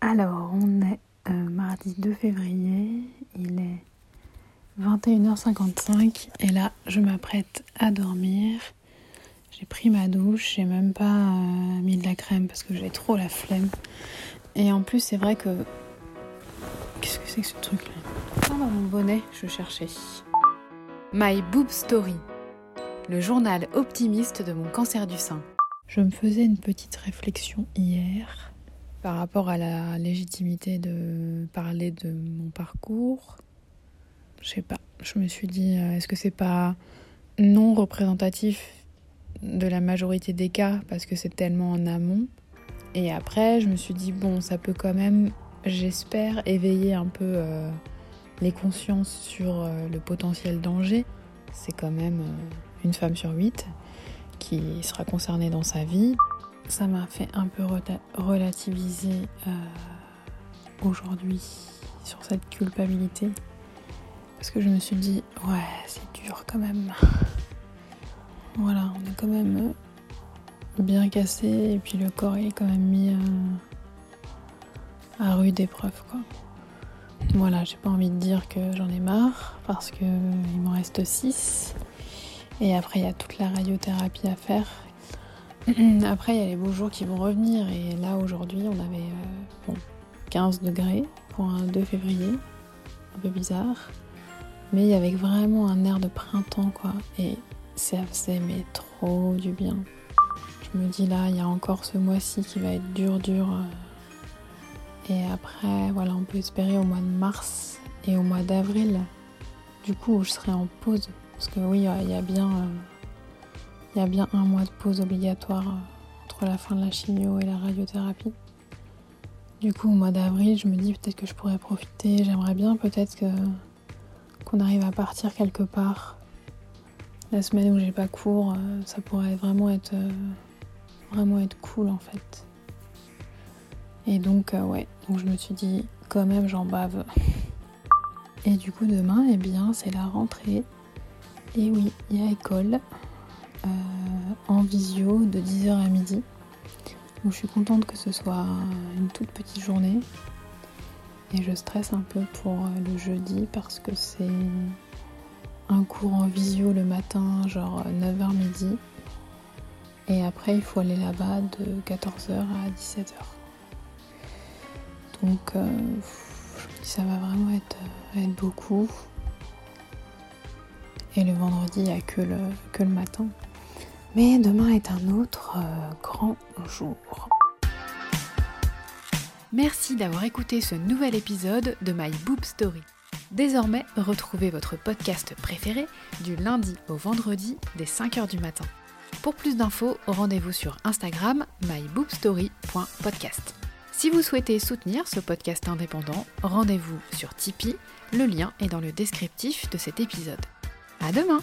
Alors, on est euh, mardi 2 février, il est 21h55 et là, je m'apprête à dormir. J'ai pris ma douche, j'ai même pas euh, mis de la crème parce que j'ai trop la flemme. Et en plus, c'est vrai que. Qu'est-ce que c'est que ce truc-là? Ah, mon bonnet, je cherchais. My Boob Story, le journal optimiste de mon cancer du sein. Je me faisais une petite réflexion hier par rapport à la légitimité de parler de mon parcours, je sais pas. Je me suis dit, euh, est-ce que c'est pas non représentatif de la majorité des cas parce que c'est tellement en amont? Et après, je me suis dit, bon, ça peut quand même, j'espère, éveiller un peu euh, les consciences sur euh, le potentiel danger. C'est quand même une femme sur huit qui sera concernée dans sa vie ça m'a fait un peu relativiser euh, aujourd'hui sur cette culpabilité. Parce que je me suis dit, ouais, c'est dur quand même. Voilà, on est quand même bien cassé et puis le corps est quand même mis euh, à rude épreuve, quoi. Voilà, j'ai pas envie de dire que j'en ai marre parce qu'il m'en reste 6. Et après, il y a toute la radiothérapie à faire Après, il y a les beaux jours qui vont revenir. Et là, aujourd'hui, on avait 15 euh, degrés pour un 2 février. Un peu bizarre. Mais il y avait vraiment un air de printemps, quoi. Et ça faisait mais trop du bien. Je me dis là, il y a encore ce mois-ci qui va être dur, dur. Euh. Et après, voilà, on peut espérer au mois de mars et au mois d'avril. Du coup, je serai en pause. Parce que oui, il y a bien. Euh, il y a bien un mois de pause obligatoire euh, entre la fin de la chimio et la radiothérapie. Du coup, au mois d'avril, je me dis peut-être que je pourrais profiter. J'aimerais bien peut-être que qu'on arrive à partir quelque part. La semaine où j'ai pas cours, euh, ça pourrait vraiment être euh, vraiment être cool en fait. Et donc ouais, donc je me suis dit quand même j'en bave. Et du coup demain, eh bien c'est la rentrée. Et oui, il y a école. Euh, en visio de 10h à midi. Donc je suis contente que ce soit une toute petite journée. Et je stresse un peu pour euh, le jeudi parce que c'est un cours en visio le matin, genre 9h midi. Et après, il faut aller là-bas de 14h à 17h. Donc, euh, ça va vraiment être, beaucoup. Et le vendredi, il n'y a que le matin. Mais demain est un autre euh, grand jour. Merci d'avoir écouté ce nouvel épisode de My Boob Story. Désormais, retrouvez votre podcast préféré du lundi au vendredi dès 5h du matin. Pour plus d'infos, rendez-vous sur Instagram myboobstory.podcast. Si vous souhaitez soutenir ce podcast indépendant, rendez-vous sur Tipeee, le lien est dans le descriptif de cet épisode. À demain!